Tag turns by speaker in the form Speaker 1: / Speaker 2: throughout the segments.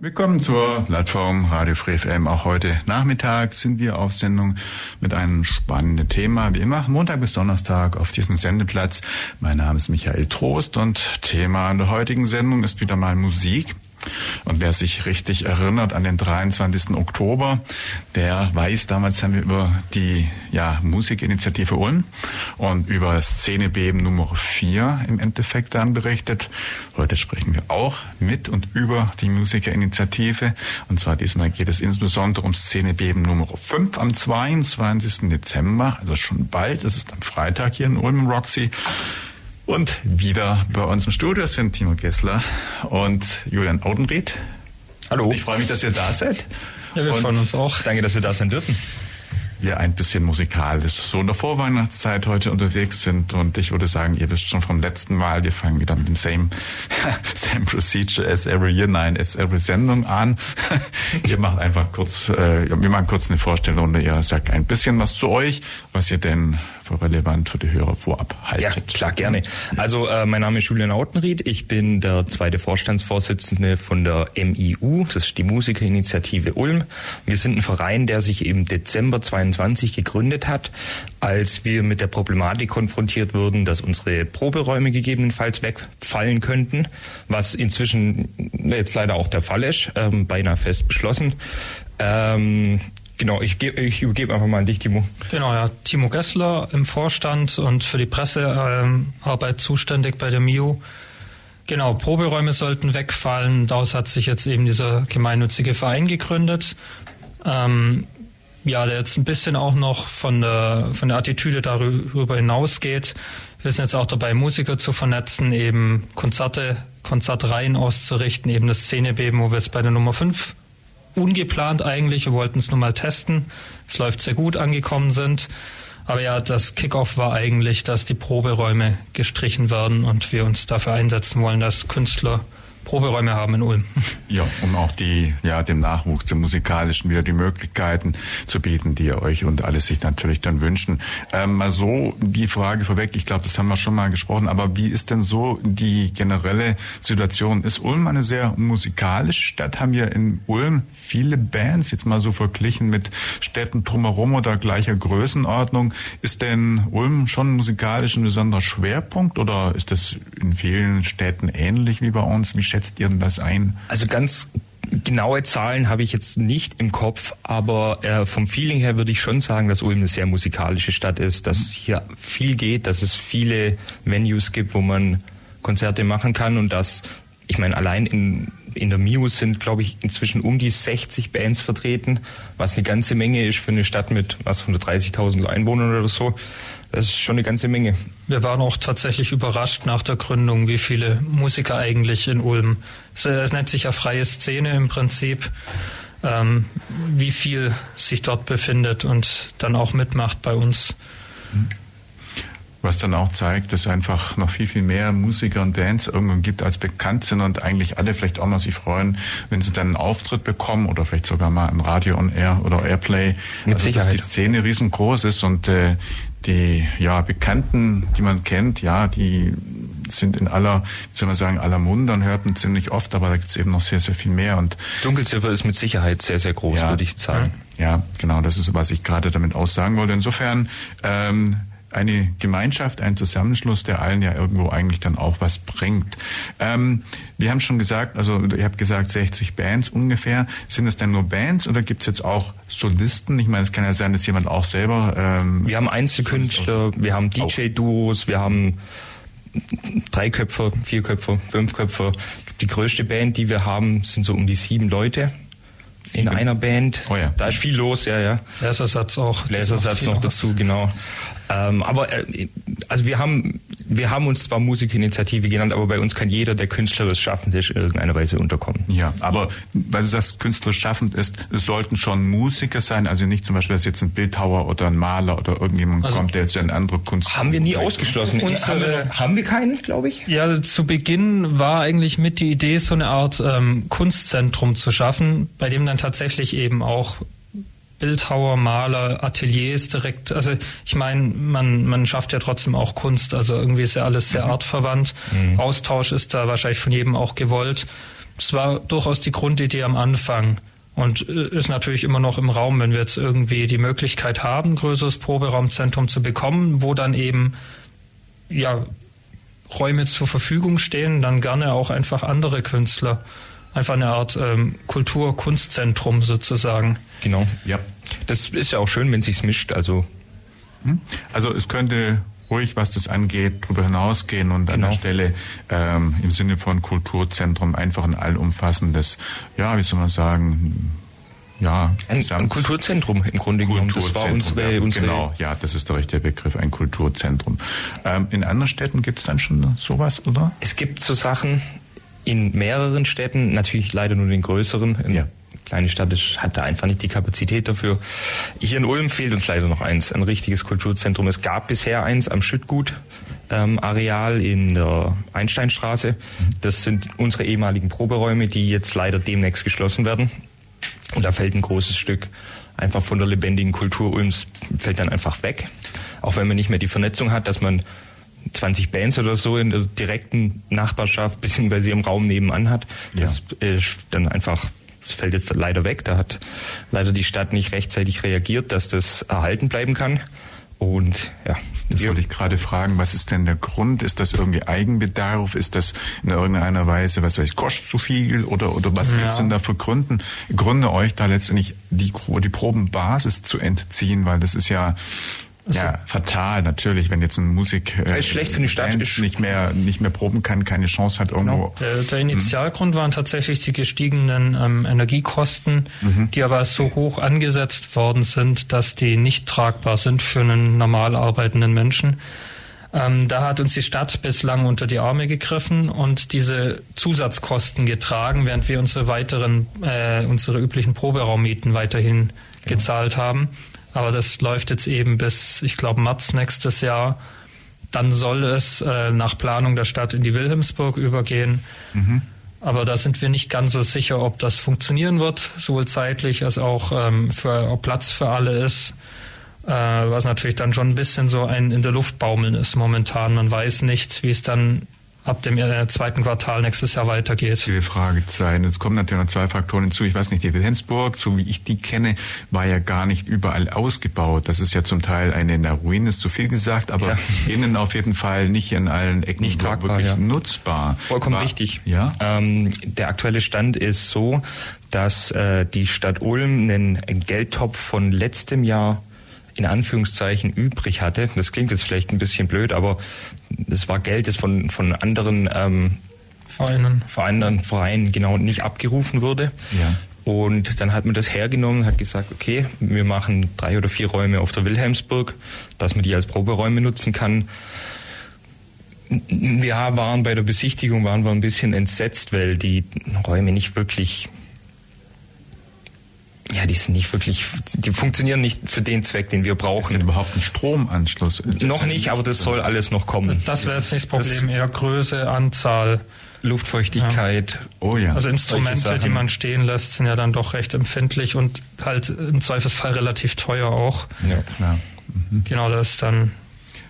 Speaker 1: Willkommen zur Plattform Radio Free FM. Auch heute Nachmittag sind wir auf Sendung mit einem spannenden Thema. Wie immer, Montag bis Donnerstag auf diesem Sendeplatz. Mein Name ist Michael Trost und Thema der heutigen Sendung ist wieder mal Musik. Und wer sich richtig erinnert an den 23. Oktober, der weiß, damals haben wir über die ja, Musikinitiative Ulm und über Szenebeben Nummer 4 im Endeffekt dann berichtet. Heute sprechen wir auch mit und über die Musikerinitiative. Und zwar diesmal geht es insbesondere um Szenebeben Nummer 5 am 22. Dezember, also schon bald. Das ist am Freitag hier in Ulm im Roxy. Und wieder bei uns im Studio sind Timo Gessler und Julian Audenried.
Speaker 2: Hallo.
Speaker 1: ich freue mich, dass ihr da seid.
Speaker 2: Ja, wir freuen uns auch. Danke, dass wir da sein dürfen
Speaker 1: wir ein bisschen musikalisch so in der Vorweihnachtszeit heute unterwegs sind. Und ich würde sagen, ihr wisst schon vom letzten Mal, wir fangen wieder mit dem same, same procedure as every year, nein, as every Sendung an. ihr macht einfach kurz, äh, wir machen kurz eine Vorstellung, ihr sagt ein bisschen was zu euch, was ihr denn relevant für die Hörer vorab haltet.
Speaker 2: Ja, klar, gerne. Also äh, mein Name ist Julian Autenried, ich bin der zweite Vorstandsvorsitzende von der MIU, das ist die Musikerinitiative Ulm. Wir sind ein Verein, der sich im Dezember 22 gegründet hat, als wir mit der Problematik konfrontiert wurden, dass unsere Proberäume gegebenenfalls wegfallen könnten, was inzwischen jetzt leider auch der Fall ist, ähm, beinahe fest beschlossen. Ähm, Genau, ich, gebe ich übergebe einfach mal an dich, Timo.
Speaker 3: Genau, ja. Timo Gessler im Vorstand und für die Pressearbeit ähm, zuständig bei der MIU. Genau, Proberäume sollten wegfallen. Daraus hat sich jetzt eben dieser gemeinnützige Verein gegründet. Ähm, ja, der jetzt ein bisschen auch noch von der, von der Attitüde darüber hinausgeht. Wir sind jetzt auch dabei, Musiker zu vernetzen, eben Konzerte, Konzertreihen auszurichten, eben das Szenebeben, wo wir jetzt bei der Nummer 5 ungeplant eigentlich. Wir wollten es nur mal testen. Es läuft sehr gut angekommen sind. Aber ja, das Kickoff war eigentlich, dass die Proberäume gestrichen werden und wir uns dafür einsetzen wollen, dass Künstler Proberäume haben in Ulm.
Speaker 1: Ja, um auch die, ja, dem Nachwuchs, dem musikalischen wieder die Möglichkeiten zu bieten, die ihr euch und alles sich natürlich dann wünschen. Ähm, mal so die Frage vorweg, ich glaube, das haben wir schon mal gesprochen, aber wie ist denn so die generelle Situation? Ist Ulm eine sehr musikalische Stadt? Haben wir in Ulm viele Bands, jetzt mal so verglichen mit Städten drumherum oder gleicher Größenordnung? Ist denn Ulm schon musikalisch ein besonderer Schwerpunkt oder ist das in vielen Städten ähnlich wie bei uns? Wie schätzt ihr denn das ein?
Speaker 2: Also ganz genaue Zahlen habe ich jetzt nicht im Kopf, aber äh, vom Feeling her würde ich schon sagen, dass Ulm eine sehr musikalische Stadt ist, dass hier viel geht, dass es viele Venues gibt, wo man Konzerte machen kann und dass, ich meine, allein in, in der MIU sind, glaube ich, inzwischen um die 60 Bands vertreten, was eine ganze Menge ist für eine Stadt mit was 130.000 Einwohnern oder so. Das ist schon eine ganze Menge.
Speaker 3: Wir waren auch tatsächlich überrascht nach der Gründung, wie viele Musiker eigentlich in Ulm. Es, nennt sich ja freie Szene im Prinzip, ähm, wie viel sich dort befindet und dann auch mitmacht bei uns.
Speaker 1: Was dann auch zeigt, dass einfach noch viel, viel mehr Musiker und Bands irgendwann gibt, als bekannt sind und eigentlich alle vielleicht auch noch sich freuen, wenn sie dann einen Auftritt bekommen oder vielleicht sogar mal ein Radio on Air oder Airplay.
Speaker 2: Mit also, Sicherheit.
Speaker 1: Dass die Szene riesengroß ist und äh, die ja Bekannten, die man kennt, ja, die sind in aller, wie soll man sagen, aller Munde und hört man ziemlich oft, aber da gibt es eben noch sehr, sehr viel mehr. Und
Speaker 2: Dunkelziffer ist mit Sicherheit sehr, sehr groß, ja, würde ich sagen.
Speaker 1: Ja, genau, das ist, was ich gerade damit aussagen wollte. Insofern ähm, eine Gemeinschaft, ein Zusammenschluss, der allen ja irgendwo eigentlich dann auch was bringt. Ähm, wir haben schon gesagt, also ihr habt gesagt 60 Bands ungefähr. Sind es denn nur Bands oder gibt es jetzt auch Solisten? Ich meine, es kann ja sein, dass jemand auch selber.
Speaker 2: Ähm, wir haben Einzelkünstler, wir haben DJ-Duos, wir haben drei Köpfe, vier Köpfe, fünf Köpfe. Die größte Band, die wir haben, sind so um die sieben Leute in einer Band.
Speaker 1: Oh ja.
Speaker 2: Da ist viel los, ja, ja.
Speaker 3: Lasersatz auch.
Speaker 2: Lasersatz noch dazu, genau. Ähm, aber äh, also wir haben wir haben uns zwar Musikinitiative genannt, aber bei uns kann jeder, der künstlerisch schaffend ist, in irgendeiner Weise unterkommen.
Speaker 1: Ja, aber weil du sagst, künstlerisch schaffend ist, es sollten schon Musiker sein, also nicht zum Beispiel, dass jetzt ein Bildhauer oder ein Maler oder irgendjemand also kommt, der jetzt eine andere Kunst.
Speaker 2: Haben wir nie ausgeschlossen.
Speaker 3: Unsere,
Speaker 2: haben, wir, haben wir keinen, glaube ich?
Speaker 3: Ja, zu Beginn war eigentlich mit die Idee, so eine Art ähm, Kunstzentrum zu schaffen, bei dem dann tatsächlich eben auch Bildhauer, Maler, Ateliers direkt. Also ich meine, man, man schafft ja trotzdem auch Kunst. Also irgendwie ist ja alles sehr mhm. artverwandt. Mhm. Austausch ist da wahrscheinlich von jedem auch gewollt. Das war durchaus die Grundidee am Anfang und äh, ist natürlich immer noch im Raum, wenn wir jetzt irgendwie die Möglichkeit haben, größeres Proberaumzentrum zu bekommen, wo dann eben ja Räume zur Verfügung stehen, dann gerne auch einfach andere Künstler einfach eine Art ähm, Kultur-Kunstzentrum sozusagen.
Speaker 2: Genau, ja. Das ist ja auch schön, wenn sich's mischt. Also,
Speaker 1: hm? also es könnte ruhig, was das angeht, darüber hinausgehen und genau. an der genau. Stelle ähm, im Sinne von Kulturzentrum einfach ein allumfassendes, ja, wie soll man sagen, ja,
Speaker 2: ein, ein, Kulturzentrum im Grunde genommen.
Speaker 1: Das war unsere, ja, unsere genau, ja, das ist der richtige Begriff, ein Kulturzentrum. Ähm, in anderen Städten gibt es dann schon sowas, oder?
Speaker 2: Es gibt so Sachen, in mehreren Städten, natürlich leider nur den größeren. Eine ja. kleine Stadt hat da einfach nicht die Kapazität dafür. Hier in Ulm fehlt uns leider noch eins, ein richtiges Kulturzentrum. Es gab bisher eins am Schüttgut. Ähm, Areal in der Einsteinstraße. Das sind unsere ehemaligen Proberäume, die jetzt leider demnächst geschlossen werden. Und da fällt ein großes Stück einfach von der lebendigen Kultur Ulms fällt dann einfach weg. Auch wenn man nicht mehr die Vernetzung hat, dass man 20 Bands oder so in der direkten Nachbarschaft beziehungsweise im Raum nebenan hat. Das ja. ist dann einfach das fällt jetzt leider weg. Da hat leider die Stadt nicht rechtzeitig reagiert, dass das erhalten bleiben kann. Und ja.
Speaker 1: Das wollte ich gerade fragen, was ist denn der Grund? Ist das irgendwie Eigenbedarf? Ist das in irgendeiner Weise, was weiß ich, kostet zu viel? Oder, oder was ja. gibt's denn da für Gründen, Gründe, euch da letztendlich die, die Probenbasis zu entziehen? Weil das ist ja ja, fatal natürlich, wenn jetzt ein Musik
Speaker 2: äh, ist schlecht für die Stadt
Speaker 1: ist nicht mehr nicht mehr proben kann, keine Chance hat irgendwo.
Speaker 3: Genau. Der, der Initialgrund waren tatsächlich die gestiegenen ähm, Energiekosten, mhm. die aber so hoch angesetzt worden sind, dass die nicht tragbar sind für einen normal arbeitenden Menschen. Ähm, da hat uns die Stadt bislang unter die Arme gegriffen und diese Zusatzkosten getragen, während wir unsere weiteren, äh, unsere üblichen Proberaummieten weiterhin genau. gezahlt haben. Aber das läuft jetzt eben bis, ich glaube, März nächstes Jahr. Dann soll es äh, nach Planung der Stadt in die Wilhelmsburg übergehen. Mhm. Aber da sind wir nicht ganz so sicher, ob das funktionieren wird, sowohl zeitlich als auch ähm, für, ob Platz für alle ist. Äh, was natürlich dann schon ein bisschen so ein in der Luft baumeln ist momentan. Man weiß nicht, wie es dann ab dem äh, zweiten Quartal nächstes Jahr weitergeht.
Speaker 1: Viele Fragezeichen. Jetzt kommen natürlich noch zwei Faktoren hinzu. Ich weiß nicht, die Wilhelmsburg, so wie ich die kenne, war ja gar nicht überall ausgebaut. Das ist ja zum Teil eine na, Ruine, ist zu viel gesagt, aber ja. innen auf jeden Fall nicht in allen Ecken
Speaker 2: nicht tragbar,
Speaker 1: wirklich
Speaker 2: ja.
Speaker 1: nutzbar.
Speaker 2: Vollkommen war, richtig. Ja? Ähm, der aktuelle Stand ist so, dass äh, die Stadt Ulm einen Geldtopf von letztem Jahr in Anführungszeichen übrig hatte. Das klingt jetzt vielleicht ein bisschen blöd, aber es war Geld, das von, von anderen ähm, Vereinen. Vereinen, Vereinen genau nicht abgerufen wurde. Ja. Und dann hat man das hergenommen, hat gesagt, okay, wir machen drei oder vier Räume auf der Wilhelmsburg, dass man die als Proberäume nutzen kann. Wir waren bei der Besichtigung waren wir ein bisschen entsetzt, weil die Räume nicht wirklich ja, die sind nicht wirklich, die funktionieren nicht für den Zweck, den wir brauchen. Ist
Speaker 1: denn überhaupt ein Stromanschluss?
Speaker 2: Noch nicht, aber das soll alles noch kommen.
Speaker 3: Das wäre jetzt nicht das Problem, das eher Größe, Anzahl.
Speaker 2: Luftfeuchtigkeit. Ja.
Speaker 3: Oh ja. Also Instrumente, die man stehen lässt, sind ja dann doch recht empfindlich und halt im Zweifelsfall relativ teuer auch. Ja, klar. Mhm. Genau, das ist dann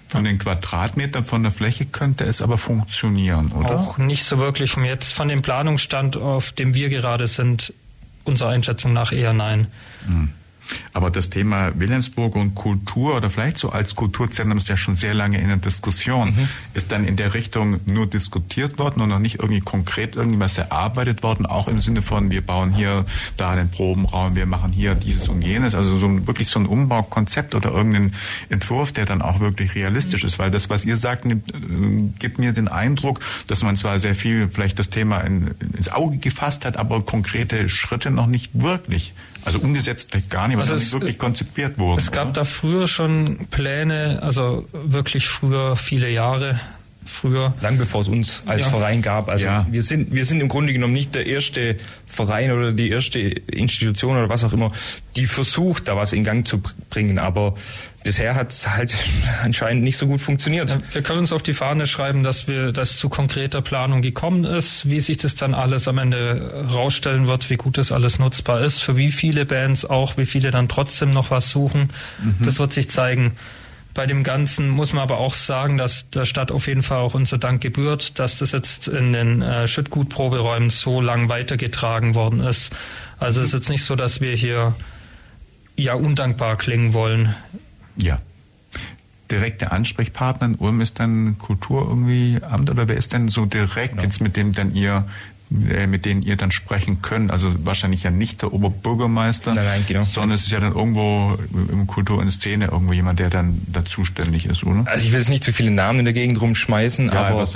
Speaker 1: von den Quadratmetern von der Fläche könnte es aber funktionieren, oder?
Speaker 3: Auch nicht so wirklich. Von jetzt, von dem Planungsstand, auf dem wir gerade sind, unserer Einschätzung nach eher nein.
Speaker 1: Mhm. Aber das Thema Wilhelmsburg und Kultur oder vielleicht so als Kulturzentrum ist ja schon sehr lange in der Diskussion. Mhm. Ist dann in der Richtung nur diskutiert worden und noch nicht irgendwie konkret irgendwas erarbeitet worden, auch im Sinne von, wir bauen hier da einen Probenraum, wir machen hier dieses und jenes. Also so wirklich so ein Umbaukonzept oder irgendein Entwurf, der dann auch wirklich realistisch ist. Weil das, was ihr sagt, nimmt, äh, gibt mir den Eindruck, dass man zwar sehr viel vielleicht das Thema in, ins Auge gefasst hat, aber konkrete Schritte noch nicht wirklich also umgesetzt vielleicht gar nicht, was also nicht wirklich konzipiert wurde.
Speaker 3: Es gab oder? da früher schon Pläne, also wirklich früher, viele Jahre, früher.
Speaker 2: Lang bevor es uns als ja. Verein gab. Also ja. wir sind wir sind im Grunde genommen nicht der erste Verein oder die erste Institution oder was auch immer, die versucht, da was in Gang zu bringen. Aber bisher hat es halt anscheinend nicht so gut funktioniert.
Speaker 3: Wir können uns auf die Fahne schreiben, dass wir das zu konkreter Planung gekommen ist, wie sich das dann alles am Ende rausstellen wird, wie gut das alles nutzbar ist, für wie viele Bands auch, wie viele dann trotzdem noch was suchen. Mhm. Das wird sich zeigen. Bei dem Ganzen muss man aber auch sagen, dass der Stadt auf jeden Fall auch unser Dank gebührt, dass das jetzt in den äh, Schüttgutproberäumen so lang weitergetragen worden ist. Also es ist jetzt nicht so, dass wir hier ja undankbar klingen wollen.
Speaker 1: Ja. Direkte Ansprechpartner in Ulm ist dann Kultur irgendwie Amt oder wer ist denn so direkt genau. jetzt mit dem dann ihr mit denen ihr dann sprechen könnt. Also wahrscheinlich ja nicht der Oberbürgermeister, nein, genau. sondern es ist ja dann irgendwo im Kultur und Szene irgendwo jemand, der dann da zuständig ist, oder?
Speaker 2: Also ich will jetzt nicht zu viele Namen in der Gegend rumschmeißen, ja, aber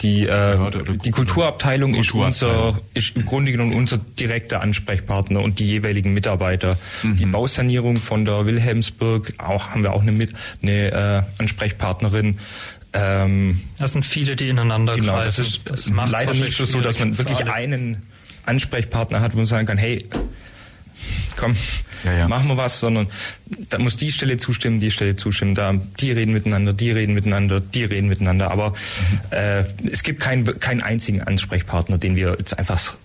Speaker 2: die, äh, die Kulturabteilung, ist unser, ist im Grunde genommen unser direkter Ansprechpartner und die jeweiligen Mitarbeiter. Mhm. Die Bausanierung von der Wilhelmsburg, auch haben wir auch eine, mit, eine äh, Ansprechpartnerin.
Speaker 3: Ähm, das sind viele, die ineinander
Speaker 2: genau, greifen. Das ist das leider nicht so, dass man wirklich einen Ansprechpartner hat, wo man sagen kann, hey, komm, ja, ja. machen wir was, sondern da muss die Stelle zustimmen, die Stelle zustimmen, da die reden miteinander, die reden miteinander, die reden miteinander. Aber mhm. äh, es gibt keinen keinen einzigen Ansprechpartner, den wir jetzt einfach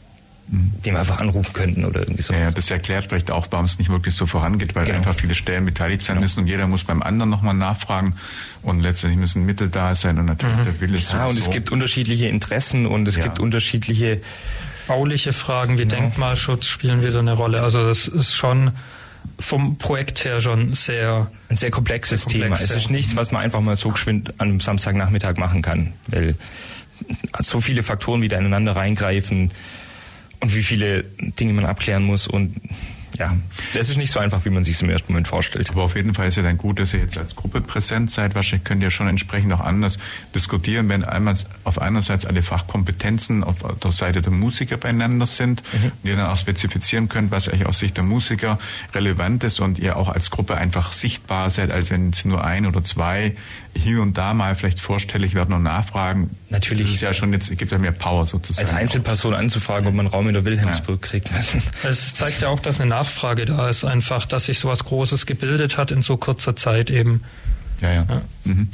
Speaker 2: den wir einfach anrufen könnten oder irgendwie so.
Speaker 1: Ja, das erklärt vielleicht auch, warum es nicht wirklich so vorangeht, weil genau. einfach viele Stellen beteiligt sein genau. müssen und jeder muss beim anderen nochmal nachfragen und letztendlich müssen Mittel da sein und natürlich mhm. der Wille ist
Speaker 2: Ja, und es gibt unterschiedliche Interessen und es ja. gibt unterschiedliche
Speaker 3: bauliche Fragen wie genau. Denkmalschutz spielen wieder eine Rolle. Also das ist schon vom Projekt her schon sehr
Speaker 2: ein sehr komplexes sehr komplex, Thema. Es ist nichts, was man einfach mal so geschwind an einem Samstagnachmittag machen kann, weil so viele Faktoren wieder ineinander reingreifen und wie viele Dinge man abklären muss und ja, das ist nicht so einfach, wie man sich es im ersten Moment vorstellt.
Speaker 1: Aber auf jeden Fall ist ja dann gut, dass ihr jetzt als Gruppe präsent seid. Wahrscheinlich könnt ihr schon entsprechend auch anders diskutieren, wenn einmal auf einerseits alle Fachkompetenzen auf der Seite der Musiker beieinander sind mhm. und ihr dann auch spezifizieren könnt, was euch aus Sicht der Musiker relevant ist und ihr auch als Gruppe einfach sichtbar seid, als wenn es nur ein oder zwei hier und da mal vielleicht vorstellig werden und nachfragen.
Speaker 2: Natürlich. Das
Speaker 1: ist ja schon jetzt, gibt ja mehr Power sozusagen.
Speaker 2: Als Einzelperson anzufragen, ob man Raum in der Wilhelmsburg ja. kriegt.
Speaker 3: Es zeigt ja auch, dass eine Nachfrage da ist, einfach, dass sich sowas Großes gebildet hat in so kurzer Zeit eben.
Speaker 1: Ja, ja. ja. Mhm.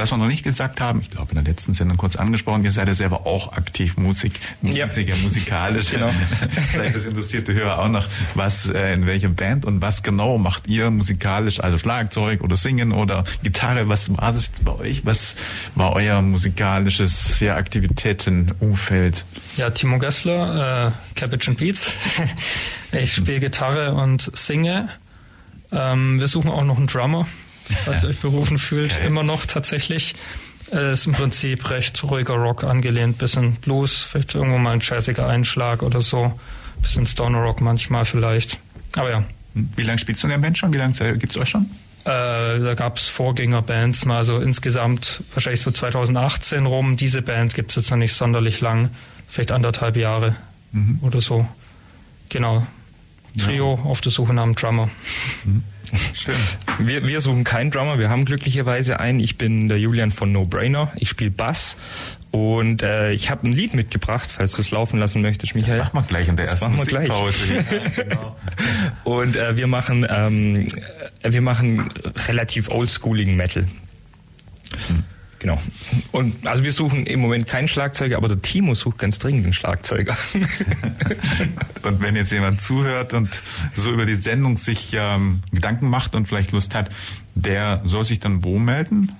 Speaker 1: Was wir noch nicht gesagt haben, ich glaube in der letzten Sendung kurz angesprochen, ihr seid ja selber auch aktiv Musik, Musiker, ja. musikalisch. genau. Vielleicht das interessierte Hörer auch noch, was äh, in welcher Band und was genau macht ihr musikalisch, also Schlagzeug oder Singen oder Gitarre, was war das jetzt bei euch? Was war euer musikalisches ja, Aktivitätenumfeld?
Speaker 3: Ja, Timo Gessler, äh, Cabbage and Beats. ich spiele Gitarre und singe. Ähm, wir suchen auch noch einen Drummer falls ihr euch berufen fühlt, okay. immer noch tatsächlich. Äh, ist im Prinzip recht ruhiger Rock angelehnt, bisschen Blues, vielleicht irgendwo mal ein jazziger Einschlag oder so, bisschen Stoner Rock manchmal vielleicht. Aber ja.
Speaker 1: Wie lange spielst du in der Band schon? Wie lange gibt es euch schon?
Speaker 3: Äh, da gab es Vorgängerbands mal, so insgesamt wahrscheinlich so 2018 rum. Diese Band gibt es jetzt noch nicht sonderlich lang, vielleicht anderthalb Jahre mhm. oder so. Genau. Trio ja. auf der Suche nach einem Drummer.
Speaker 2: Mhm. Schön. Wir, wir suchen keinen Drummer, wir haben glücklicherweise einen. Ich bin der Julian von No Brainer. Ich spiele Bass und äh, ich habe ein Lied mitgebracht, falls du es laufen lassen möchtest, Michael.
Speaker 1: Das machen wir gleich in der das ersten machen wir.
Speaker 2: Gleich. ja, genau. Und äh, wir machen ähm, wir machen relativ oldschooligen Metal. Hm. Genau. Und also wir suchen im Moment keinen Schlagzeuger, aber der Timo sucht ganz dringend einen Schlagzeuger.
Speaker 1: und wenn jetzt jemand zuhört und so über die Sendung sich ähm, Gedanken macht und vielleicht Lust hat, der soll sich dann wo melden?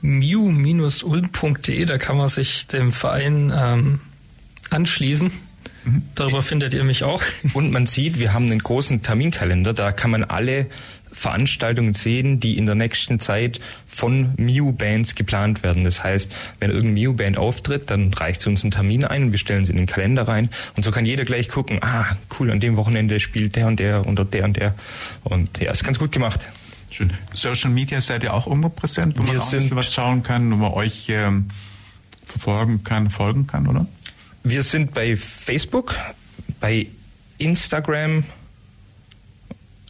Speaker 3: mu-ulm.de, da kann man sich dem Verein ähm, anschließen. Mhm. Darüber findet ihr mich auch.
Speaker 2: Und man sieht, wir haben einen großen Terminkalender, da kann man alle Veranstaltungen sehen, die in der nächsten Zeit von Mew-Bands geplant werden. Das heißt, wenn irgendeine Mew-Band auftritt, dann reicht sie uns einen Termin ein und wir stellen sie in den Kalender rein. Und so kann jeder gleich gucken, ah, cool, an dem Wochenende spielt der und der und der und der. Und ja, ist ganz gut gemacht.
Speaker 1: Schön. Social Media seid ihr auch irgendwo präsent, wo wir man auch sind, was schauen kann, wo man euch ähm, verfolgen kann, folgen kann, oder?
Speaker 2: Wir sind bei Facebook, bei Instagram,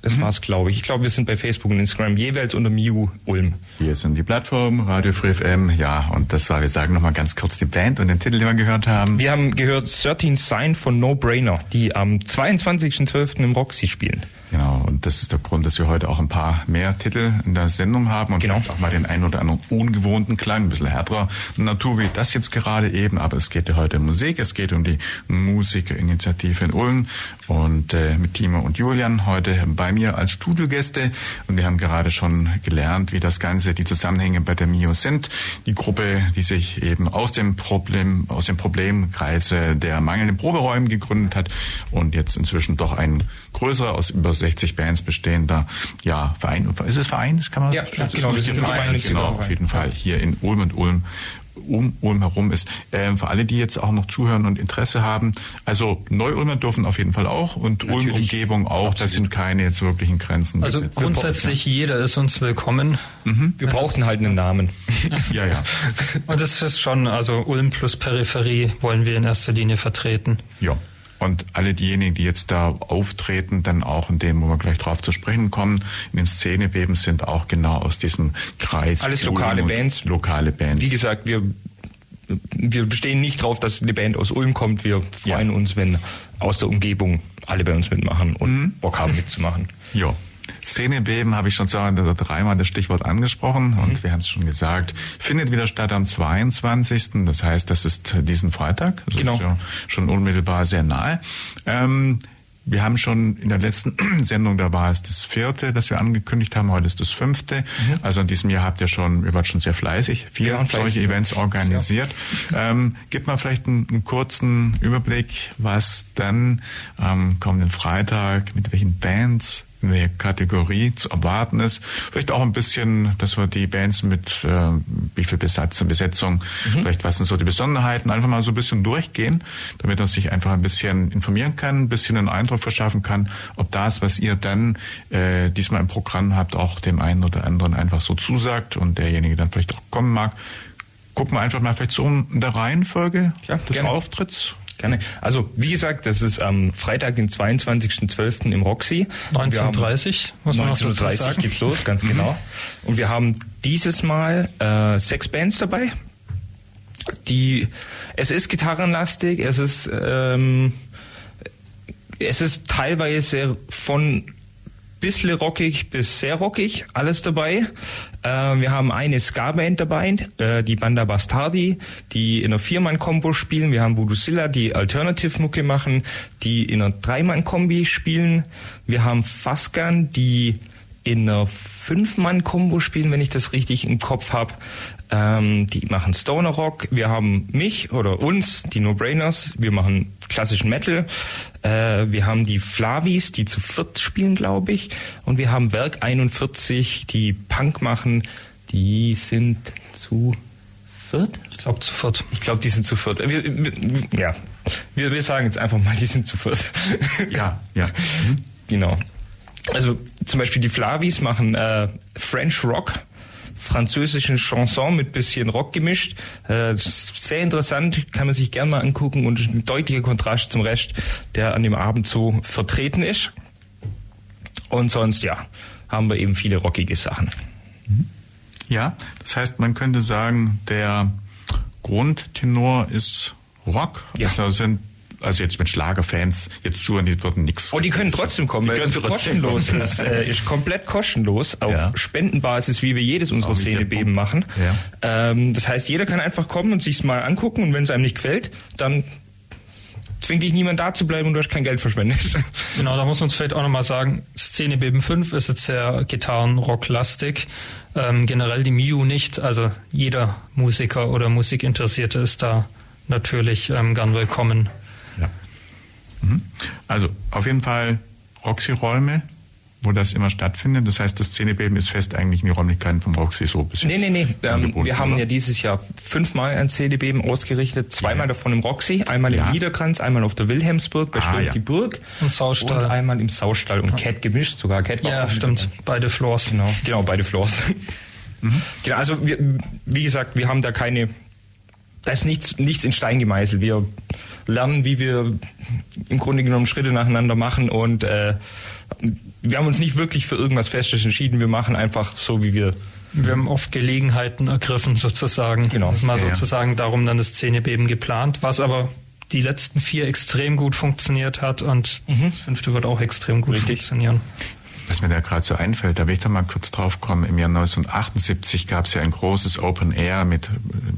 Speaker 2: Das mhm. war's, glaube ich. Ich glaube, wir sind bei Facebook und Instagram jeweils unter Miu Ulm.
Speaker 1: Hier sind die Plattformen, Radio Free FM, ja, und das war, wir sagen nochmal ganz kurz die Band und den Titel, den wir gehört haben.
Speaker 2: Wir haben gehört 13 Sign von No Brainer, die am 22.12. im Roxy spielen.
Speaker 1: Genau, und das ist der Grund, dass wir heute auch ein paar mehr Titel in der Sendung haben und genau. vielleicht auch mal den einen oder anderen ungewohnten Klang, ein bisschen härterer Natur wie das jetzt gerade eben, aber es geht ja heute um Musik, es geht um die Musikerinitiative in Ulm und äh, mit Timo und Julian heute bei mir als Studiogäste und wir haben gerade schon gelernt, wie das Ganze, die Zusammenhänge bei der MIO sind. Die Gruppe, die sich eben aus dem Problem, aus dem Problemkreis der mangelnden Proberäume gegründet hat und jetzt inzwischen doch ein größerer aus über 60 Bands bestehender ja, Verein. Ist es Verein? Das kann man
Speaker 2: ja, ja genau, ist Verein,
Speaker 1: genau, auf jeden Fall hier in Ulm und Ulm um Ulm herum ist. Ähm, für alle, die jetzt auch noch zuhören und Interesse haben, also Neu-Ulmer dürfen auf jeden Fall auch und Ulm-Umgebung auch. Absolut. Das sind keine jetzt wirklichen Grenzen.
Speaker 3: Also grundsätzlich jeder ist uns willkommen.
Speaker 2: Mhm. Wir brauchten halt einen Namen.
Speaker 1: ja, ja.
Speaker 3: Und das ist schon, also Ulm plus Peripherie wollen wir in erster Linie vertreten.
Speaker 1: Ja. Und alle diejenigen, die jetzt da auftreten, dann auch in dem, wo wir gleich drauf zu sprechen kommen, in den Szenebeben sind auch genau aus diesem Kreis.
Speaker 2: Alles lokale Bands.
Speaker 1: Lokale Bands.
Speaker 2: Wie gesagt, wir wir bestehen nicht darauf, dass eine Band aus Ulm kommt. Wir freuen ja. uns, wenn aus der Umgebung alle bei uns mitmachen und mhm. Bock haben mitzumachen.
Speaker 1: Ja. Szenebeben habe ich schon zwei oder dreimal das Stichwort angesprochen und mhm. wir haben es schon gesagt, findet wieder statt am 22. Das heißt, das ist diesen Freitag. Das
Speaker 2: genau.
Speaker 1: ist ja schon unmittelbar sehr nahe. Ähm, wir haben schon in der letzten Sendung, da war es das vierte, das wir angekündigt haben, heute ist das fünfte. Mhm. Also in diesem Jahr habt ihr schon, ihr wart schon sehr fleißig, vier ja, solche fleißig, Events organisiert. Ja. Ähm, gib mal vielleicht einen, einen, kurzen Überblick, was dann am kommenden Freitag, mit welchen Bands eine Kategorie zu erwarten ist. Vielleicht auch ein bisschen, dass wir die Bands mit äh, wie viel Besatzung, Besetzung, mhm. vielleicht was sind so die Besonderheiten, einfach mal so ein bisschen durchgehen, damit man sich einfach ein bisschen informieren kann, ein bisschen einen Eindruck verschaffen kann, ob das, was ihr dann äh, diesmal im Programm habt, auch dem einen oder anderen einfach so zusagt und derjenige dann vielleicht auch kommen mag. Gucken wir einfach mal vielleicht so in der Reihenfolge
Speaker 2: ja, des gerne. Auftritts. Gerne. Also wie gesagt, das ist am Freitag, den 22.12. im Roxy.
Speaker 3: 19.30
Speaker 2: muss man 19.30 geht's los, ganz genau. Und wir haben dieses Mal äh, sechs Bands dabei. Die, es ist gitarrenlastig, es ist, ähm, es ist teilweise von bisschen rockig bis sehr rockig, alles dabei. Äh, wir haben eine Ska-Band dabei, äh, die Banda Bastardi, die in einer Viermann-Kombo spielen. Wir haben Voodoo Silla, die Alternative-Mucke machen, die in einer Dreimann-Kombi spielen. Wir haben Faskan, die in einer Fünf-Mann-Kombo spielen, wenn ich das richtig im Kopf habe. Ähm, die machen Stoner Rock. Wir haben mich oder uns, die No-Brainers. Wir machen klassischen Metal. Äh, wir haben die Flavis, die zu viert spielen, glaube ich. Und wir haben Werk 41, die Punk machen. Die sind zu viert?
Speaker 3: Ich glaube zu viert.
Speaker 2: Ich glaube, die sind zu viert. Wir, wir, ja, wir, wir sagen jetzt einfach mal, die sind zu viert.
Speaker 1: Ja, ja. Mhm.
Speaker 2: Genau. Also zum Beispiel die Flavis machen äh, French Rock, französischen Chanson mit bisschen Rock gemischt. Äh, sehr interessant, kann man sich gerne mal angucken und ein deutlicher Kontrast zum Rest, der an dem Abend so vertreten ist. Und sonst, ja, haben wir eben viele rockige Sachen.
Speaker 1: Ja, das heißt, man könnte sagen, der Grundtenor ist Rock.
Speaker 2: Ja.
Speaker 1: Also sind also jetzt mit Schlagerfans jetzt zuhören, die dort nichts.
Speaker 2: Oh, die können trotzdem kommen, weil es kostenlos ist. Äh, ist komplett kostenlos auf ja. Spendenbasis, wie wir jedes unserer Szenebeben machen. Ja. Ähm, das heißt, jeder kann einfach kommen und sich's mal angucken und wenn es einem nicht gefällt, dann zwingt dich niemand da zu bleiben und du hast kein Geld verschwendet.
Speaker 3: Genau, da muss man uns vielleicht auch nochmal sagen, Szenebeben 5 ist jetzt sehr Gitarren-Rock-lastig. Ähm, generell die Miu nicht. Also jeder Musiker oder Musikinteressierte ist da natürlich ähm, gern willkommen.
Speaker 1: Mhm. Also auf jeden Fall Roxy-Räume, wo das immer stattfindet. Das heißt, das Szenebeben ist fest eigentlich in die Räumlichkeiten vom Roxy so
Speaker 2: bis jetzt. Nee, nee, nee. Ähm, wir haben ja dieses Jahr fünfmal ein Szenebeben ausgerichtet. Zweimal ja. davon im Roxy, einmal ja. im Niederkranz, einmal auf der Wilhelmsburg, bei ah, ja. die Burg.
Speaker 3: Und Saustall.
Speaker 2: Und einmal im Saustall und Cat gemischt, sogar Cat
Speaker 3: war Ja, stimmt. Beide Floors.
Speaker 2: Genau, genau beide Floors. mhm. Genau, also wir, wie gesagt, wir haben da keine da ist nichts, nichts in Stein gemeißelt. Wir lernen, wie wir im Grunde genommen Schritte nacheinander machen und äh, wir haben uns nicht wirklich für irgendwas Festes entschieden. Wir machen einfach so, wie wir
Speaker 3: wir haben oft Gelegenheiten ergriffen, sozusagen. Genau. Das ist mal ja, sozusagen darum dann das Zähnebeben geplant, was aber die letzten vier extrem gut funktioniert hat und mhm. das fünfte wird auch extrem gut Richtig. funktionieren.
Speaker 1: Was mir da gerade so einfällt, da will ich doch mal kurz drauf kommen. Im Jahr 1978 gab es ja ein großes Open Air mit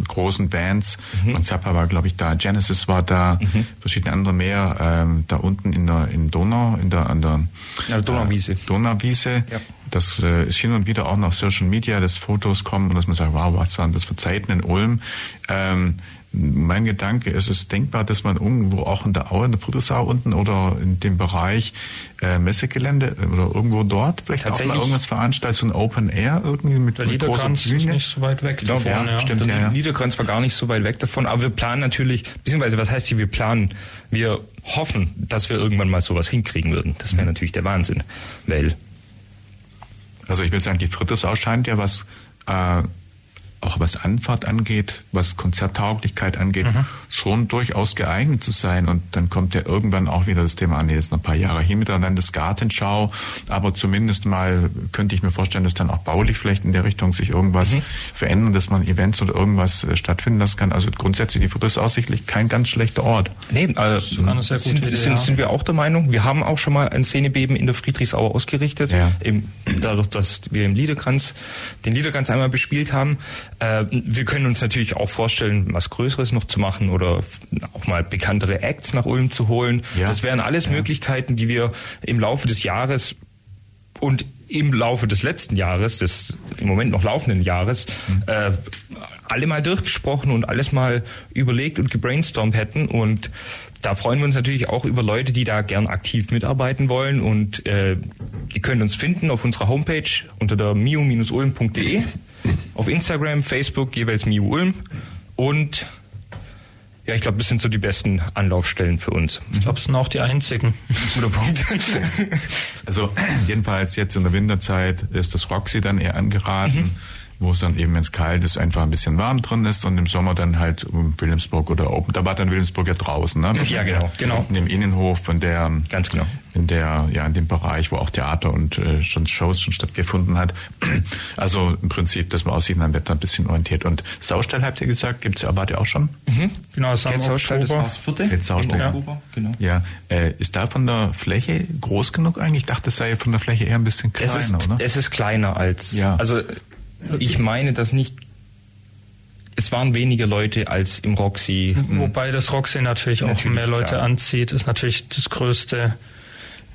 Speaker 1: großen Bands. Mhm. Von Zappa war, glaube ich, da, Genesis war da, mhm. verschiedene andere mehr. Ähm, da unten in der in Donau, in der an der
Speaker 2: ja, Donauwiese. Äh,
Speaker 1: Donauwiese. Ja. Das äh, ist hin und wieder auch nach Social Media, dass Fotos kommen und dass man sagt, wow, was waren das für Zeiten in Ulm. Ähm, mein Gedanke ist es denkbar, dass man irgendwo auch in der Aue, in der Friedrichsau unten oder in dem Bereich äh, Messegelände äh, oder irgendwo dort vielleicht auch mal irgendwas veranstaltet, so ein Open Air irgendwie mit,
Speaker 3: der mit großer Bühne. ist nicht so weit weg
Speaker 2: davon. Ja, ja. Stimmt, der ja, Niederkranz war gar nicht so weit weg davon, aber wir planen natürlich, beziehungsweise was heißt hier, wir planen, wir hoffen, dass wir irgendwann mal sowas hinkriegen würden. Das wäre mhm. natürlich der Wahnsinn, weil
Speaker 1: also ich will sagen, die Friedrichsau scheint ja was äh, auch was Anfahrt angeht, was Konzerttauglichkeit angeht, mhm. schon durchaus geeignet zu sein. Und dann kommt ja irgendwann auch wieder das Thema an, nee, jetzt noch ein paar Jahre hin mit der Landesgartenschau. Aber zumindest mal könnte ich mir vorstellen, dass dann auch baulich vielleicht in der Richtung sich irgendwas mhm. verändern, dass man Events oder irgendwas äh, stattfinden lassen kann. Also grundsätzlich die Friedrichs aussichtlich kein ganz schlechter Ort.
Speaker 2: Nee, also sind, Idee, sind, ja. sind, wir auch der Meinung. Wir haben auch schon mal ein Szenebeben in der Friedrichsauer ausgerichtet. Ja. Im, dadurch, dass wir im Liederkranz, den Liederkranz einmal bespielt haben. Äh, wir können uns natürlich auch vorstellen, was Größeres noch zu machen oder auch mal bekanntere Acts nach Ulm zu holen. Ja. Das wären alles ja. Möglichkeiten, die wir im Laufe des Jahres und im Laufe des letzten Jahres, des im Moment noch laufenden Jahres, mhm. äh, alle mal durchgesprochen und alles mal überlegt und gebrainstormt hätten. Und da freuen wir uns natürlich auch über Leute, die da gern aktiv mitarbeiten wollen. Und äh, ihr könnt uns finden auf unserer Homepage unter der mio-ulm.de auf Instagram, Facebook jeweils Miu Ulm und ja, ich glaube, das sind so die besten Anlaufstellen für uns.
Speaker 3: Ich glaube, es sind auch die einzigen. Guter Punkt.
Speaker 1: also jedenfalls jetzt in der Winterzeit ist das Roxy dann eher angeraten. Mhm wo es dann eben, wenn es kalt ist, einfach ein bisschen warm drin ist und im Sommer dann halt Wilhelmsburg oder Open. Da war dann Wilhelmsburg ja draußen, ne?
Speaker 2: Ja, genau, genau.
Speaker 1: In dem Innenhof von der,
Speaker 2: ganz genau,
Speaker 1: in der, ja, in dem Bereich, wo auch Theater und äh, schon Shows schon stattgefunden hat. Also im Prinzip, dass man aus sich am Wetter ein bisschen orientiert. Und Saustall habt ihr gesagt, gibt's ja, wart ihr auch schon?
Speaker 2: Mhm. Genau, das haben Saustall, das war das vierte.
Speaker 1: Jetzt Saustall. Ja. Genau. Ja, äh, ist da von der Fläche groß genug eigentlich? Ich dachte, es sei von der Fläche eher ein bisschen kleiner,
Speaker 2: es ist,
Speaker 1: oder?
Speaker 2: Es ist kleiner als, ja. also ich meine das nicht. Es waren weniger Leute als im Roxy.
Speaker 3: Wobei das Roxy natürlich, natürlich auch mehr Leute klar. anzieht, ist natürlich das größte.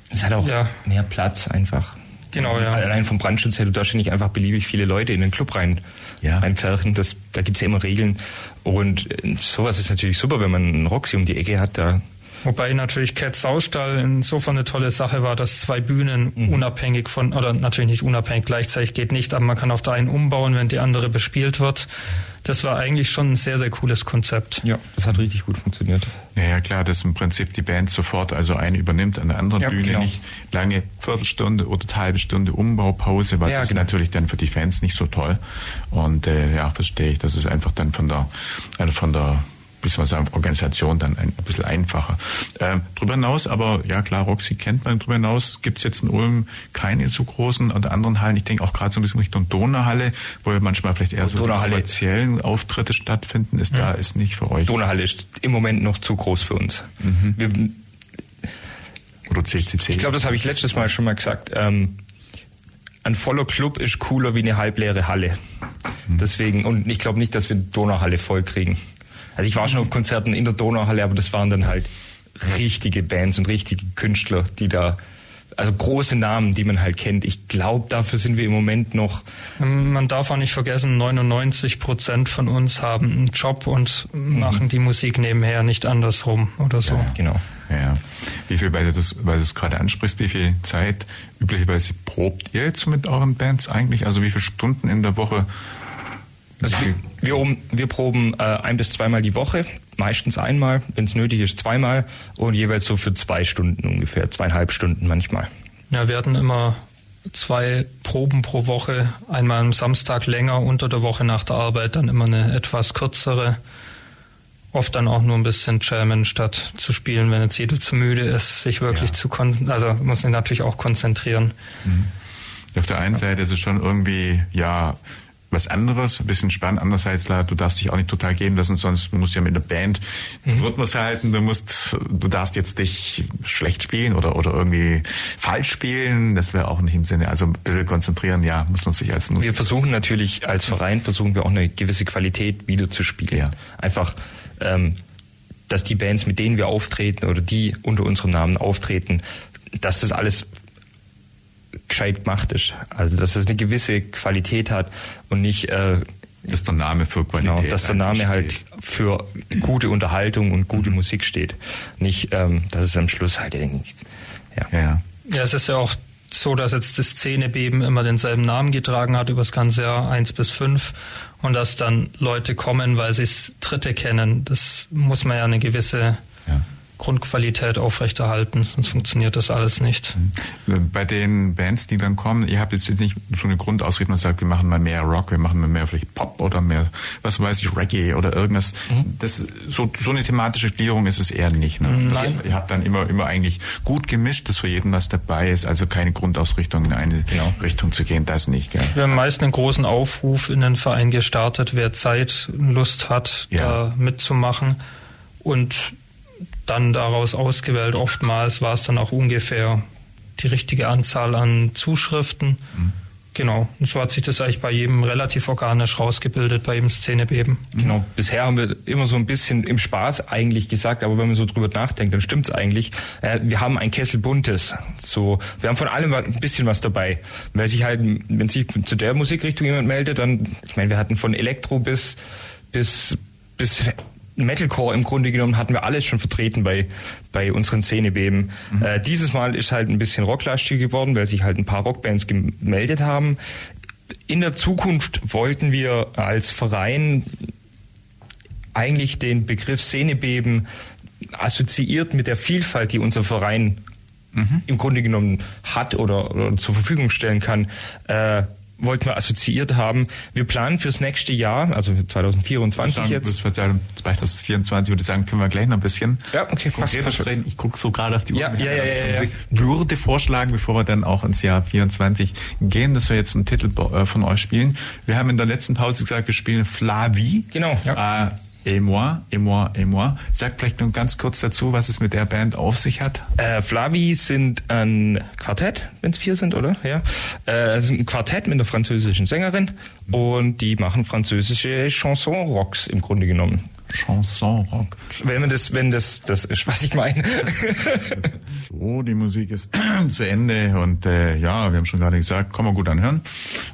Speaker 2: Es hat auch ja. mehr Platz einfach.
Speaker 3: Genau, ja.
Speaker 2: Allein vom Brandschutz her, du darfst ja nicht einfach beliebig viele Leute in den Club rein, ja. reinpferchen. Das, da gibt's ja immer Regeln. Und äh, sowas ist natürlich super, wenn man einen Roxy um die Ecke hat, da
Speaker 3: Wobei natürlich Cat Saustall insofern eine tolle Sache war, dass zwei Bühnen mhm. unabhängig von, oder natürlich nicht unabhängig, gleichzeitig geht nicht, aber man kann auf der einen umbauen, wenn die andere bespielt wird. Das war eigentlich schon ein sehr, sehr cooles Konzept.
Speaker 2: Ja, das hat richtig gut funktioniert.
Speaker 1: Ja, ja klar, dass im Prinzip die Band sofort, also eine übernimmt an der anderen ja, Bühne, genau. nicht lange Viertelstunde oder halbe Stunde Umbaupause, weil ja, das genau. ist natürlich dann für die Fans nicht so toll. Und äh, ja, verstehe ich, das ist einfach dann von der, also von der beziehungsweise Organisation dann ein bisschen einfacher. Ähm, darüber hinaus, aber ja klar, Roxy kennt man, darüber hinaus gibt's jetzt in Ulm keine zu großen oder anderen Hallen. Ich denke auch gerade so ein bisschen Richtung Donauhalle, wo ja manchmal vielleicht eher so die kommerziellen Auftritte stattfinden. Ist ja. da ist nicht für euch.
Speaker 2: Donauhalle ist im Moment noch zu groß für uns. Mhm. Wir, oder CCC. Ich glaube, das habe ich letztes Mal schon mal gesagt. Ähm, ein voller Club ist cooler wie eine halbleere Halle. Mhm. Deswegen, und ich glaube nicht, dass wir Donauhalle voll kriegen. Also ich war schon auf Konzerten in der Donauhalle, aber das waren dann halt richtige Bands und richtige Künstler, die da also große Namen, die man halt kennt. Ich glaube, dafür sind wir im Moment noch.
Speaker 3: Man darf auch nicht vergessen, 99 Prozent von uns haben einen Job und mhm. machen die Musik nebenher, nicht andersrum oder so.
Speaker 2: Ja, genau.
Speaker 1: Ja. Wie viel, weil du das, weil du es gerade ansprichst, wie viel Zeit üblicherweise probt ihr jetzt mit euren Bands eigentlich? Also wie viele Stunden in der Woche
Speaker 2: also wir, wir, wir proben äh, ein bis zweimal die Woche, meistens einmal, wenn es nötig ist zweimal und jeweils so für zwei Stunden ungefähr, zweieinhalb Stunden manchmal.
Speaker 3: Ja, wir hatten immer zwei Proben pro Woche, einmal am Samstag länger unter der Woche nach der Arbeit, dann immer eine etwas kürzere oft dann auch nur ein bisschen jammen, statt zu spielen, wenn jetzt jeder zu müde ist, sich wirklich ja. zu konzentrieren. Also muss sich natürlich auch konzentrieren. Mhm.
Speaker 1: Auf der einen Seite ist es schon irgendwie, ja, was anderes, ein bisschen spannend. Andererseits, klar, du darfst dich auch nicht total gehen lassen, sonst musst du ja mit der Band den mhm. Rhythmus halten. Du musst, du darfst jetzt dich schlecht spielen oder, oder irgendwie falsch spielen. Das wäre auch nicht im Sinne. Also ein bisschen konzentrieren, ja, muss man sich als
Speaker 2: Musiker. Wir versuchen natürlich, als Verein versuchen wir auch eine gewisse Qualität wieder zu spielen. Ja. Einfach, ähm, dass die Bands, mit denen wir auftreten oder die unter unserem Namen auftreten, dass das alles gescheit gemacht ist. Also dass es eine gewisse Qualität hat und nicht äh,
Speaker 1: dass der Name für Qualität
Speaker 2: genau, dass der Name halt für gute Unterhaltung und gute mhm. Musik steht. Nicht, ähm, dass es am Schluss halt irgendwie.
Speaker 3: Ja. ja. Ja, es ist ja auch so, dass jetzt das Szenebeben immer denselben Namen getragen hat über das ganze Jahr eins bis fünf und dass dann Leute kommen, weil sie es Dritte kennen. Das muss man ja eine gewisse ja. Grundqualität aufrechterhalten, sonst funktioniert das alles nicht.
Speaker 1: Mhm. Bei den Bands, die dann kommen, ihr habt jetzt nicht schon eine Grundausrichtung und sagt, wir machen mal mehr Rock, wir machen mal mehr vielleicht Pop oder mehr, was weiß ich, Reggae oder irgendwas. Mhm. Das, so, so eine thematische Klärung ist es eher nicht. Ne? Nein. Das, ihr habt dann immer, immer eigentlich gut gemischt, dass für jeden was dabei ist, also keine Grundausrichtung in eine genau. Richtung zu gehen, das nicht. Gell?
Speaker 3: Wir haben meist einen großen Aufruf in den Verein gestartet, wer Zeit, Lust hat, ja. da mitzumachen. Und dann daraus ausgewählt. Oftmals war es dann auch ungefähr die richtige Anzahl an Zuschriften. Mhm. Genau. Und so hat sich das eigentlich bei jedem relativ organisch rausgebildet, bei jedem Szenebeben.
Speaker 2: Genau. Bisher haben wir immer so ein bisschen im Spaß eigentlich gesagt, aber wenn man so drüber nachdenkt, dann stimmt's eigentlich. Äh, wir haben ein Kessel buntes. So, wir haben von allem ein bisschen was dabei. Weil sich halt, wenn sich zu der Musikrichtung jemand meldet, dann, ich meine, wir hatten von Elektro bis, bis, bis Metalcore im Grunde genommen hatten wir alles schon vertreten bei, bei unseren Szenebeben. Mhm. Äh, dieses Mal ist halt ein bisschen rocklastig geworden, weil sich halt ein paar Rockbands gemeldet haben. In der Zukunft wollten wir als Verein eigentlich den Begriff Szenebeben assoziiert mit der Vielfalt, die unser Verein mhm. im Grunde genommen hat oder, oder zur Verfügung stellen kann, äh, wollten wir assoziiert haben. Wir planen fürs nächste Jahr, also 2024 sagen, jetzt.
Speaker 1: Das wird ja 2024, würde ich sagen, können wir gleich noch ein bisschen ja, okay, konkreter sprechen. Ich gucke so gerade auf die Uhr. Ja, ja, ja, ja, ja. Würde vorschlagen, bevor wir dann auch ins Jahr 24 gehen, dass wir jetzt einen Titel äh, von euch spielen. Wir haben in der letzten Pause gesagt, wir spielen Flavi.
Speaker 2: Genau. Ja.
Speaker 1: Äh, Et moi, et moi, et moi. Sag vielleicht nur ganz kurz dazu, was es mit der Band auf sich hat.
Speaker 2: Äh, Flavi sind ein Quartett, wenn es vier sind, oder? Ja. Äh, sind ein Quartett mit einer französischen Sängerin und die machen französische Chanson-Rocks im Grunde genommen.
Speaker 1: Chanson-Rock.
Speaker 2: Wenn man das, wenn das, das ist, was ich meine.
Speaker 1: so, die Musik ist zu Ende und äh, ja, wir haben schon gerade gesagt, kann man gut anhören.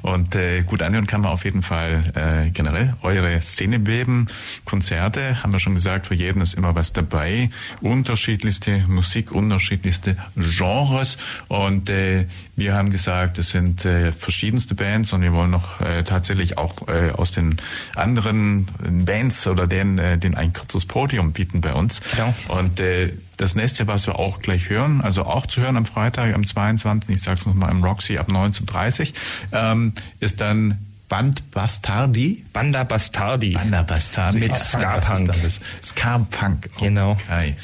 Speaker 1: Und äh, gut anhören kann man auf jeden Fall äh, generell eure Szenebeben, Konzerte, haben wir schon gesagt, für jeden ist immer was dabei. Unterschiedlichste Musik, unterschiedlichste Genres. Und äh, wir haben gesagt, es sind äh, verschiedenste Bands und wir wollen noch äh, tatsächlich auch äh, aus den anderen Bands oder den, äh, den ein kurzes Podium bieten bei uns. Ja. Und äh, das nächste, was wir auch gleich hören, also auch zu hören am Freitag, am 22., ich sag's nochmal im Roxy ab 19.30 ähm, ist dann Band Bastardi.
Speaker 2: Banda Bastardi.
Speaker 1: Banda Bastardi.
Speaker 2: Mit Ska-Punk.
Speaker 1: Ska-Punk.
Speaker 2: Genau.
Speaker 1: Okay.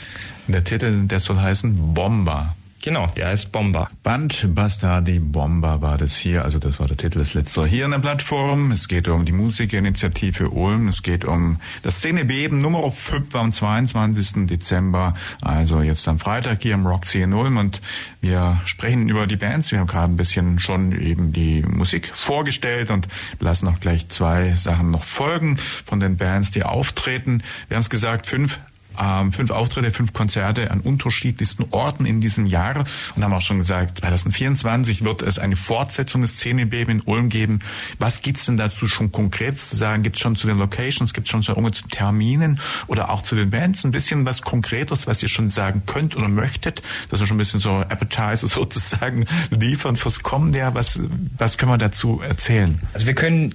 Speaker 1: Der Titel, der soll heißen Bomber.
Speaker 2: Genau, der heißt Bomber.
Speaker 1: Band Bastardi Bomber war das hier, also das war der Titel des letzten hier in der Plattform. Es geht um die Musikerinitiative Ulm, es geht um das Szenebeben Nummer 5 am 22. Dezember, also jetzt am Freitag hier im Roxy in Ulm und wir sprechen über die Bands. Wir haben gerade ein bisschen schon eben die Musik vorgestellt und lassen auch gleich zwei Sachen noch folgen von den Bands, die auftreten. Wir haben es gesagt, fünf ähm, fünf Auftritte, fünf Konzerte an unterschiedlichsten Orten in diesem Jahr und haben auch schon gesagt, 2024 wird es eine Fortsetzung des Szenebeben in Ulm geben. Was gibt's denn dazu schon konkret zu sagen? Gibt's schon zu den Locations, gibt's schon zu zu Terminen oder auch zu den Bands ein bisschen was Konkretes, was ihr schon sagen könnt oder möchtet, dass wir schon ein bisschen so Appetizer sozusagen liefern fürs kommende Jahr. Was, was können wir dazu erzählen?
Speaker 2: Also wir können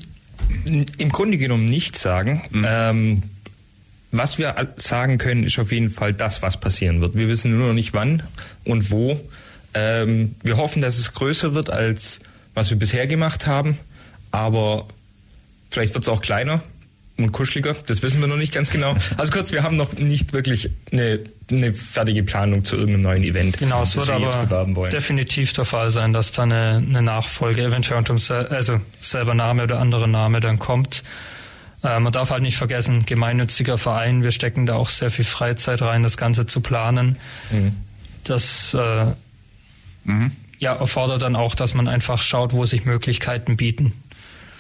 Speaker 2: im Grunde genommen nichts sagen. Mhm. Ähm, was wir sagen können, ist auf jeden Fall das, was passieren wird. Wir wissen nur noch nicht wann und wo. Ähm, wir hoffen, dass es größer wird, als was wir bisher gemacht haben. Aber vielleicht wird es auch kleiner. und kuscheliger. Das wissen wir noch nicht ganz genau. Also kurz, wir haben noch nicht wirklich eine, eine fertige Planung zu irgendeinem neuen Event.
Speaker 3: Genau, es wird aber definitiv der Fall sein, dass da eine, eine Nachfolge eventuell unter also selber Name oder anderer Name dann kommt. Äh, man darf halt nicht vergessen, gemeinnütziger Verein, wir stecken da auch sehr viel Freizeit rein, das Ganze zu planen. Mhm. Das äh, mhm. ja, erfordert dann auch, dass man einfach schaut, wo sich Möglichkeiten bieten.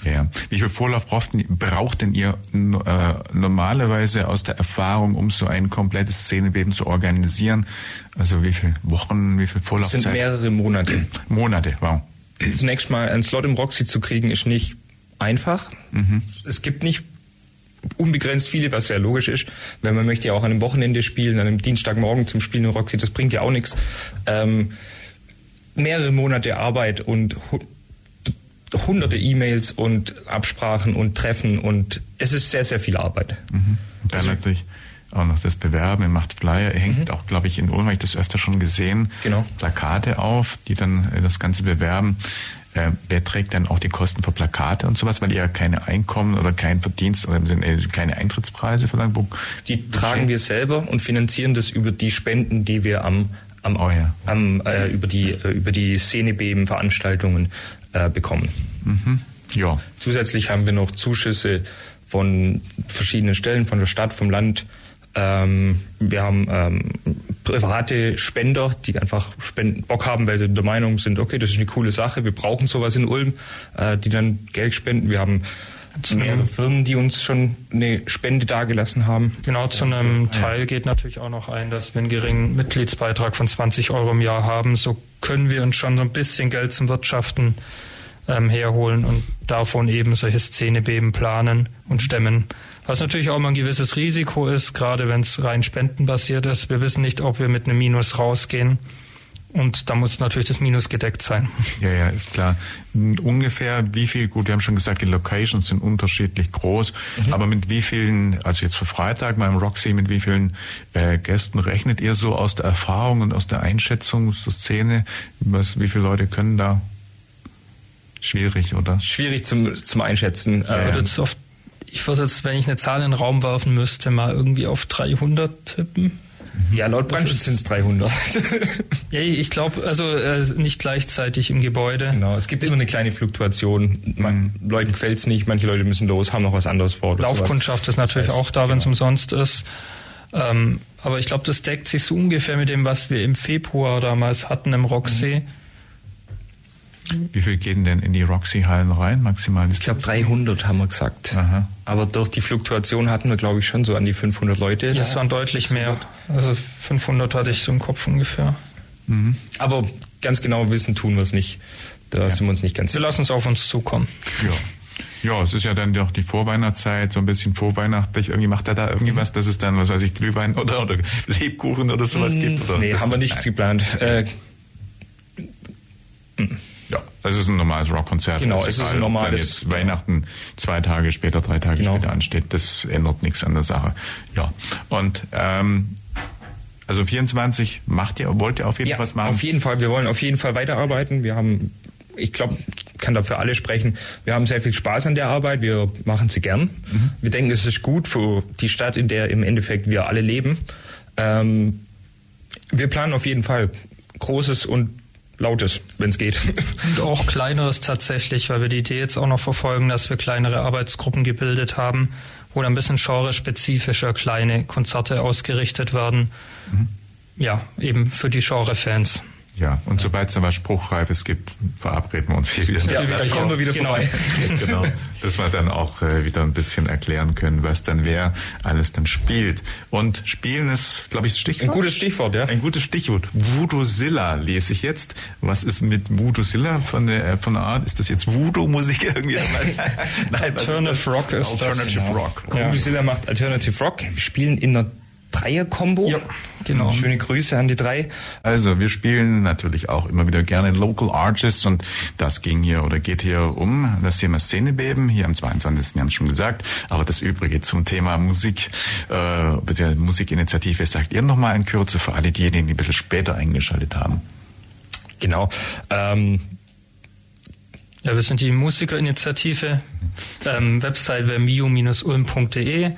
Speaker 1: Ja. Wie viel Vorlauf braucht, braucht denn ihr äh, normalerweise aus der Erfahrung, um so ein komplettes Szenebeben zu organisieren? Also wie viele Wochen, wie viel Vorlaufzeit?
Speaker 2: Das sind mehrere Monate.
Speaker 1: Monate, wow.
Speaker 2: Zunächst mal einen Slot im Roxy zu kriegen, ist nicht einfach. Mhm. Es gibt nicht unbegrenzt viele, was sehr logisch ist, weil man möchte ja auch an einem Wochenende spielen, an einem Dienstagmorgen zum Spielen im Roxy, das bringt ja auch nichts. Ähm, mehrere Monate Arbeit und hunderte E-Mails und Absprachen und Treffen und es ist sehr, sehr viel Arbeit.
Speaker 1: Mhm. Dann also, natürlich auch noch das Bewerben, ihr macht Flyer, ihr hängt mhm. auch, glaube ich, in Ulm, habe ich das öfter schon gesehen,
Speaker 2: genau.
Speaker 1: Plakate auf, die dann äh, das Ganze bewerben. Äh, wer trägt dann auch die Kosten für Plakate und sowas, weil ihr ja keine Einkommen oder keinen Verdienst oder äh, keine Eintrittspreise verlangt?
Speaker 2: Die tragen wir selber und finanzieren das über die Spenden, die wir am am, oh ja. am äh, über die äh, über die Szenebeben Veranstaltungen äh, bekommen. Mhm. Ja. Zusätzlich haben wir noch Zuschüsse von verschiedenen Stellen, von der Stadt, vom Land. Ähm, wir haben ähm, private Spender, die einfach Spenden, Bock haben, weil sie der Meinung sind, okay, das ist eine coole Sache, wir brauchen sowas in Ulm, äh, die dann Geld spenden. Wir haben mehrere Firmen, die uns schon eine Spende dagelassen haben.
Speaker 3: Genau, zu einem Teil geht natürlich auch noch ein, dass wir einen geringen Mitgliedsbeitrag von 20 Euro im Jahr haben. So können wir uns schon so ein bisschen Geld zum Wirtschaften ähm, herholen und davon eben solche Szenebeben planen und stemmen. Was natürlich auch immer ein gewisses Risiko ist, gerade wenn es rein spendenbasiert ist. Wir wissen nicht, ob wir mit einem Minus rausgehen. Und da muss natürlich das Minus gedeckt sein.
Speaker 1: Ja, ja, ist klar. Ungefähr wie viel, gut, wir haben schon gesagt, die Locations sind unterschiedlich groß, mhm. aber mit wie vielen, also jetzt für Freitag mal im Roxy, mit wie vielen äh, Gästen rechnet ihr so aus der Erfahrung und aus der Einschätzung aus der Szene? Was, wie viele Leute können da Schwierig, oder?
Speaker 2: Schwierig zum, zum Einschätzen.
Speaker 3: Ja, ähm, oft, ich würde jetzt, wenn ich eine Zahl in den Raum werfen müsste, mal irgendwie auf 300 tippen.
Speaker 2: Ja, laut Brandschutz sind es 300.
Speaker 3: ja, ich glaube, also äh, nicht gleichzeitig im Gebäude.
Speaker 2: Genau, es gibt immer eine kleine Fluktuation. Man, mhm. Leuten gefällt es nicht, manche Leute müssen los, haben noch was anderes vor.
Speaker 3: Laufkundschaft sowas. ist natürlich das heißt, auch da, wenn es genau. umsonst ist. Ähm, aber ich glaube, das deckt sich so ungefähr mit dem, was wir im Februar damals hatten im Rocksee. Mhm.
Speaker 1: Wie viel gehen denn in die Roxy-Hallen rein, maximal?
Speaker 2: Ich glaube 300 haben wir gesagt. Aha. Aber durch die Fluktuation hatten wir, glaube ich, schon so an die 500 Leute.
Speaker 3: Ja, es waren deutlich mehr. Also 500 hatte ich so im Kopf ungefähr.
Speaker 2: Mhm. Aber ganz genau wissen tun wir es nicht. Da ja. sind wir uns nicht ganz
Speaker 3: sicher. Wir lassen es auf uns zukommen.
Speaker 1: Ja. Ja, es ist ja dann doch die Vorweihnachtszeit, so ein bisschen vorweihnachtlich. Irgendwie macht er da irgendwie was, dass es dann, was weiß ich, Glühwein oder, oder Lebkuchen oder sowas mm, gibt? Oder
Speaker 2: nee, haben wir nichts geplant. Äh,
Speaker 1: ja, es ist ein normales Rockkonzert.
Speaker 2: Genau, es ist ein normales. Wenn
Speaker 1: jetzt Weihnachten zwei Tage später, drei Tage genau. später ansteht, das ändert nichts an der Sache. Ja, und ähm, also 24 macht ihr, wollt ihr auf jeden
Speaker 2: ja,
Speaker 1: Fall was machen?
Speaker 2: Auf jeden Fall, wir wollen auf jeden Fall weiterarbeiten. Wir haben, ich glaube, kann dafür alle sprechen. Wir haben sehr viel Spaß an der Arbeit. Wir machen sie gern. Mhm. Wir denken, es ist gut für die Stadt, in der im Endeffekt wir alle leben. Ähm, wir planen auf jeden Fall Großes und Lautes, wenn es geht.
Speaker 3: Und auch kleineres tatsächlich, weil wir die Idee jetzt auch noch verfolgen, dass wir kleinere Arbeitsgruppen gebildet haben, wo dann ein bisschen genre-spezifischer kleine Konzerte ausgerichtet werden. Mhm. Ja, eben für die Genre-Fans.
Speaker 1: Ja, und sobald es dann was Spruchreifes gibt, verabreden wir uns hier wieder.
Speaker 2: Ja, da kommen wir wieder genau. vorbei.
Speaker 1: genau. Dass wir dann auch äh, wieder ein bisschen erklären können, was dann wer alles dann spielt. Und spielen ist, glaube ich, das
Speaker 2: Stichwort. Ein gutes Stichwort, ja.
Speaker 1: Ein gutes Stichwort. Voodoo-Zilla lese ich jetzt. Was ist mit Voodoo-Zilla von der, von der Art? Ist das jetzt Voodoo-Musik irgendwie?
Speaker 2: Nein, Alternative Rock ist Alternative das. Genau. Rock. Ja. Voodoo-Zilla macht Alternative Rock. Wir spielen in der Dreier-Kombo. Ja, genau. Schöne Grüße an die drei.
Speaker 1: Also wir spielen natürlich auch immer wieder gerne Local Artists und das ging hier oder geht hier um das Thema Szenebeben, hier am 22. Wir haben es schon gesagt, aber das Übrige zum Thema Musik, äh, Musikinitiative, sagt ihr nochmal in Kürze für alle diejenigen, die ein bisschen später eingeschaltet haben.
Speaker 2: Genau. Ähm,
Speaker 3: Ja, wir sind die Musikerinitiative. Ähm, Website wäre mio-ulm.de.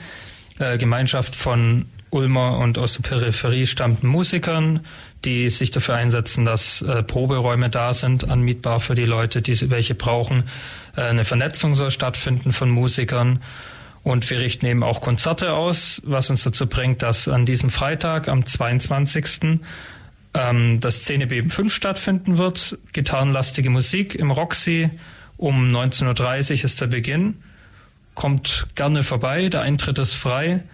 Speaker 3: Äh, Gemeinschaft von Ulmer und aus der Peripherie stammenden Musikern, die sich dafür einsetzen, dass äh, Proberäume da sind, anmietbar für die Leute, die welche brauchen. Äh, eine Vernetzung soll stattfinden von Musikern. Und wir richten eben auch Konzerte aus, was uns dazu bringt, dass an diesem Freitag, am 22. Ähm, das Szenebeben 5 stattfinden wird. Gitarrenlastige Musik im Roxy. Um 19.30 Uhr ist der Beginn. Kommt gerne vorbei, der Eintritt ist frei.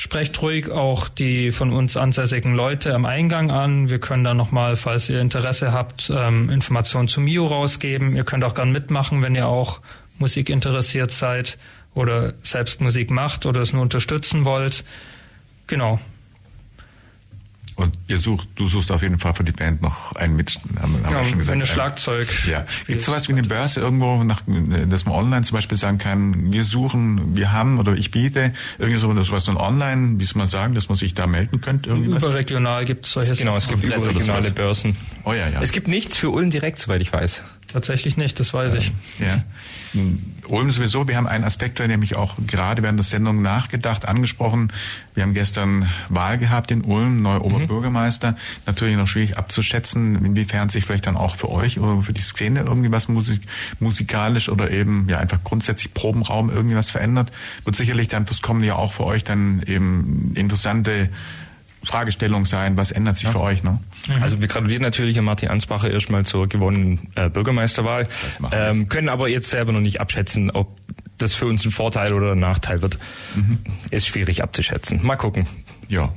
Speaker 3: Sprecht ruhig auch die von uns ansässigen Leute am Eingang an. Wir können da nochmal, falls ihr Interesse habt, ähm, Informationen zu Mio rausgeben. Ihr könnt auch gern mitmachen, wenn ihr auch Musik interessiert seid oder selbst Musik macht oder es nur unterstützen wollt. Genau.
Speaker 1: Und ihr sucht, du suchst auf jeden Fall für die Band noch einen mit,
Speaker 3: haben, haben ja, wir schon gesagt. Eine Schlagzeug.
Speaker 1: Ja. Gibt es sowas wie eine Börse irgendwo, nach, dass man online zum Beispiel sagen kann, wir suchen, wir haben oder ich biete irgendwie so sowas dann online, wie soll man sagen, dass man sich da melden könnte?
Speaker 3: Irgendwas? Überregional gibt es solche
Speaker 2: Genau, es gibt überregionale Börsen.
Speaker 1: Oh ja, ja.
Speaker 2: Es gibt nichts für Ulm direkt, soweit ich weiß.
Speaker 3: Tatsächlich nicht, das weiß ich.
Speaker 1: Ja. Ulm sowieso, wir haben einen Aspekt, der nämlich auch gerade während der Sendung nachgedacht, angesprochen. Wir haben gestern Wahl gehabt in Ulm, neuer Oberbürgermeister. Mhm. Natürlich noch schwierig abzuschätzen, inwiefern sich vielleicht dann auch für euch oder für die Szene irgendwie was musik musikalisch oder eben ja einfach grundsätzlich Probenraum irgendwie was verändert. Wird sicherlich dann fürs kommende Jahr auch für euch dann eben interessante Fragestellung sein, was ändert sich ja. für euch? Ne?
Speaker 2: Mhm. Also wir gratulieren natürlich an Martin Ansbacher erstmal zur gewonnenen äh, Bürgermeisterwahl, ähm, können aber jetzt selber noch nicht abschätzen, ob das für uns ein Vorteil oder ein Nachteil wird. Mhm. Ist schwierig abzuschätzen. Mal gucken.
Speaker 1: Ja,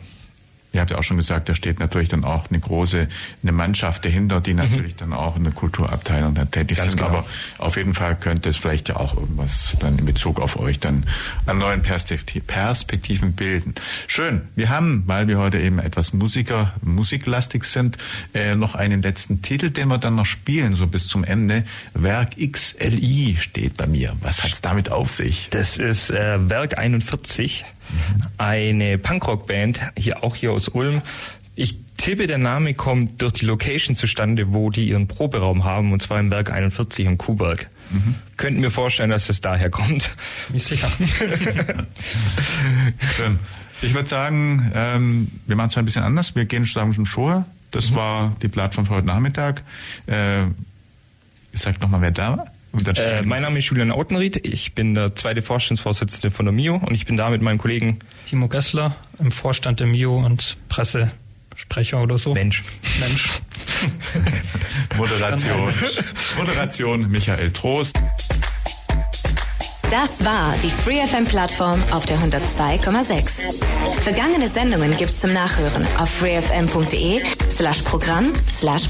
Speaker 1: Ihr habt ja auch schon gesagt, da steht natürlich dann auch eine große eine Mannschaft dahinter, die mhm. natürlich mhm. dann auch in der Kulturabteilung dann tätig Ganz sind. Genau. Aber auf jeden Fall könnte es vielleicht ja auch irgendwas dann in Bezug auf euch dann an neuen Perspektiv Perspektiven bilden. Schön. Wir haben, weil wir heute eben etwas Musiker, musiklastig sind, äh, noch einen letzten Titel, den wir dann noch spielen, so bis zum Ende. Werk XLI steht bei mir. Was hat's damit auf sich?
Speaker 2: Das ist äh, Werk 41 eine Punkrock-Band, hier auch hier aus Ulm. Ich tippe, der Name kommt durch die Location zustande, wo die ihren Proberaum haben, und zwar im Werk 41 am Kuhberg. Mhm. Könnten mir vorstellen, dass das daher kommt.
Speaker 3: Mich sicher.
Speaker 1: Schön. Ich würde sagen, ähm, wir machen es ein bisschen anders. Wir gehen zusammen schon vor. Das mhm. war die Plattform für heute Nachmittag. Äh, sag nochmal, wer da war.
Speaker 2: Äh, mein Name ist Julian Autenried, ich bin der zweite Vorstandsvorsitzende von der MIO und ich bin da mit meinem Kollegen
Speaker 3: Timo Gessler im Vorstand der MIO und Pressesprecher oder so.
Speaker 2: Mensch.
Speaker 3: Mensch.
Speaker 1: Moderation. Moderation Michael Trost.
Speaker 4: Das war die FreeFM-Plattform auf der 102,6. Vergangene Sendungen gibt's zum Nachhören auf freefm.de slash Programm slash